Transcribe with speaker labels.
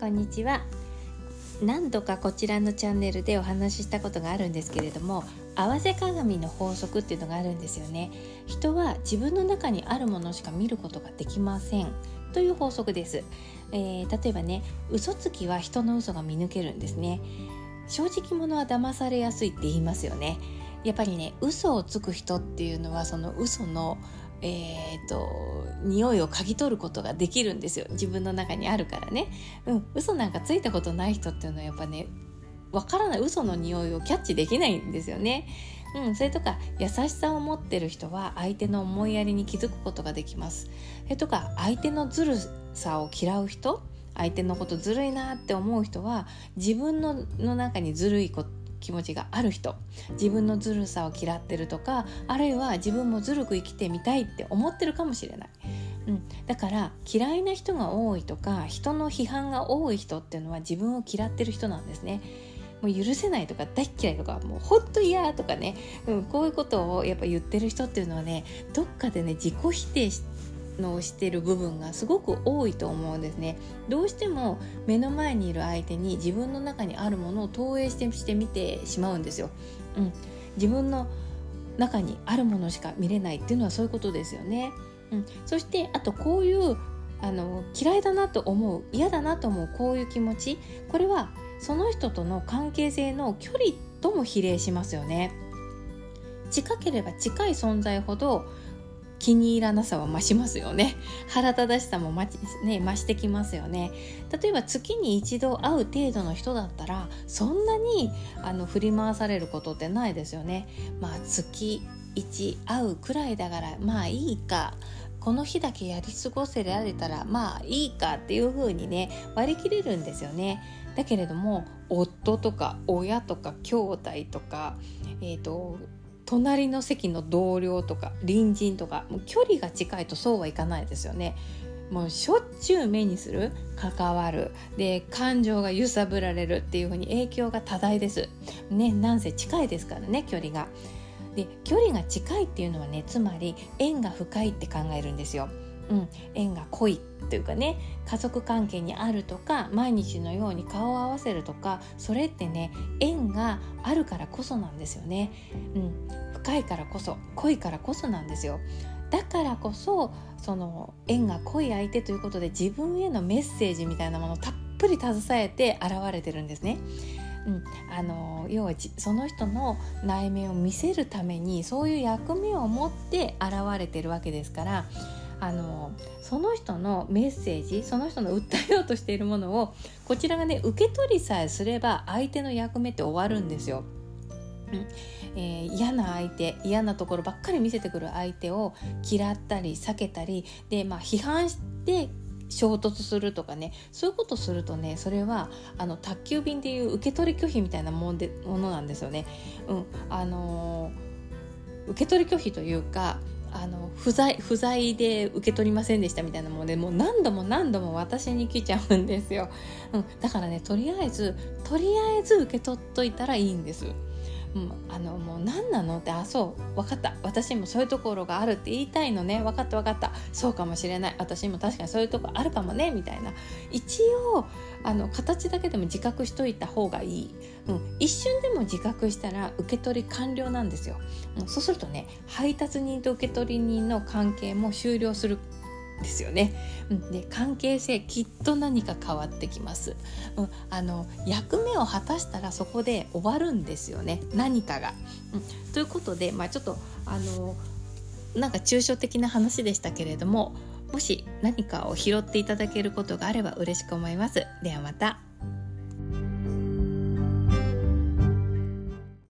Speaker 1: こんにちは。何度かこちらのチャンネルでお話ししたことがあるんですけれども合わせ鏡の法則っていうのがあるんですよね。人は自分の中にあるものしか見ることができません。という法則です、えー、例えばね嘘つきは人の嘘が見抜けるんですね。正直者は騙されやすいって言いますよね。やっぱりね嘘をつく人っていうのはその嘘のえーと、匂いを嗅ぎ取ることができるんですよ。自分の中にあるからね、うん、嘘なんかついたことない人っていうのはやっぱねわからない。嘘の匂いをキャッチできないんですよね。うん、それとか優しさを持ってる人は相手の思いやりに気づくことができます。それとか相手のずるさを嫌う人相手のことずるいなって思う人は自分のの中にずるいこと気持ちがある人自分のずるさを嫌ってるとかあるいは自分もずるく生きてみたいって思ってるかもしれない、うん、だから嫌いな人が多いとか人の批判が多い人っていうのは自分を嫌ってる人なんですね。もう許せないとか大嫌いとかもうほんと嫌とかね、うん、こういうことをやっぱ言ってる人っていうのはねどっかでね自己否定してのしてる部分がすごく多いと思うんですね。どうしても目の前にいる相手に自分の中にあるものを投影してして見てしまうんですよ、うん、自分の中にあるものしか見れないっていうのはそういうことですよね、うん、そしてあとこういうあの嫌いだなと思う嫌だなと思うこういう気持ちこれはその人との関係性の距離とも比例しますよね。近ければ近い存在ほど気に入らなさは増しますよね。腹立たしさもまね、増してきますよね。例えば月に一度会う程度の人だったらそんなにあの振り回されることってないですよね。まあ月1会うくらいだからまあいいか。この日だけやり過ごせられたらまあいいかっていう風にね割り切れるんですよね。だけれども夫とか親とか兄弟とかえっ、ー、と隣の席の同僚とか隣人とかもう距離が近いとそうはいかないですよね。もうしょっちゅう目にする関わるで感情が揺さぶられるっていう風に影響が多大です。ねなんせ近いですからね距離が。で距離が近いっていうのはねつまり縁が深いって考えるんですよ。うん、縁が濃いというかね家族関係にあるとか毎日のように顔を合わせるとかそれってね縁があるからこそなんですよね、うん、深いからこそ濃いからこそなんですよ。だからこそその縁が濃い相手ということで自分へのメッセージみたいなものをたっぷり携えて現れてるんですね。うん、あの要はその人の内面を見せるためにそういう役目を持って現れてるわけですからあのその人のメッセージその人の訴えようとしているものをこちらがね受け取りさえすれば相手の役目って終わるんですよ。うんえー、嫌な相手嫌なところばっかり見せてくる相手を嫌ったり避けたりで、まあ、批判して衝突するとかねそういうことするとねそれはあの宅急便でいう受け取り拒否みたいなもんでものなんですよね。うんあのー、受け取り拒否というかあの不在不在で受け取りませんでしたみたいなものでもう何度も何度も私に来ちゃうんですよ、うん、だからねとりあえずとりあえず受け取っといたらいいんです、あのもう何なのってあそう分かった。私もそういうところがあるって言いたいのね。分かった分かった。そうかもしれない。私も確かにそういうとこあるかもね。みたいな。一応あの形だけでも自覚しといた方がいい、うん、一瞬でも自覚したら受け取り完了なんですよ、うん、そうするとね配達人と受け取り人の関係も終了する。ですよね。うん、で関係性きっと何か変わってきます、うん、あの役目を果たしたらそこで終わるんですよね何かが。うん、ということで、まあ、ちょっとあのなんか抽象的な話でしたけれどももし何かを拾っていただけることがあれば嬉しく思います。ではまた。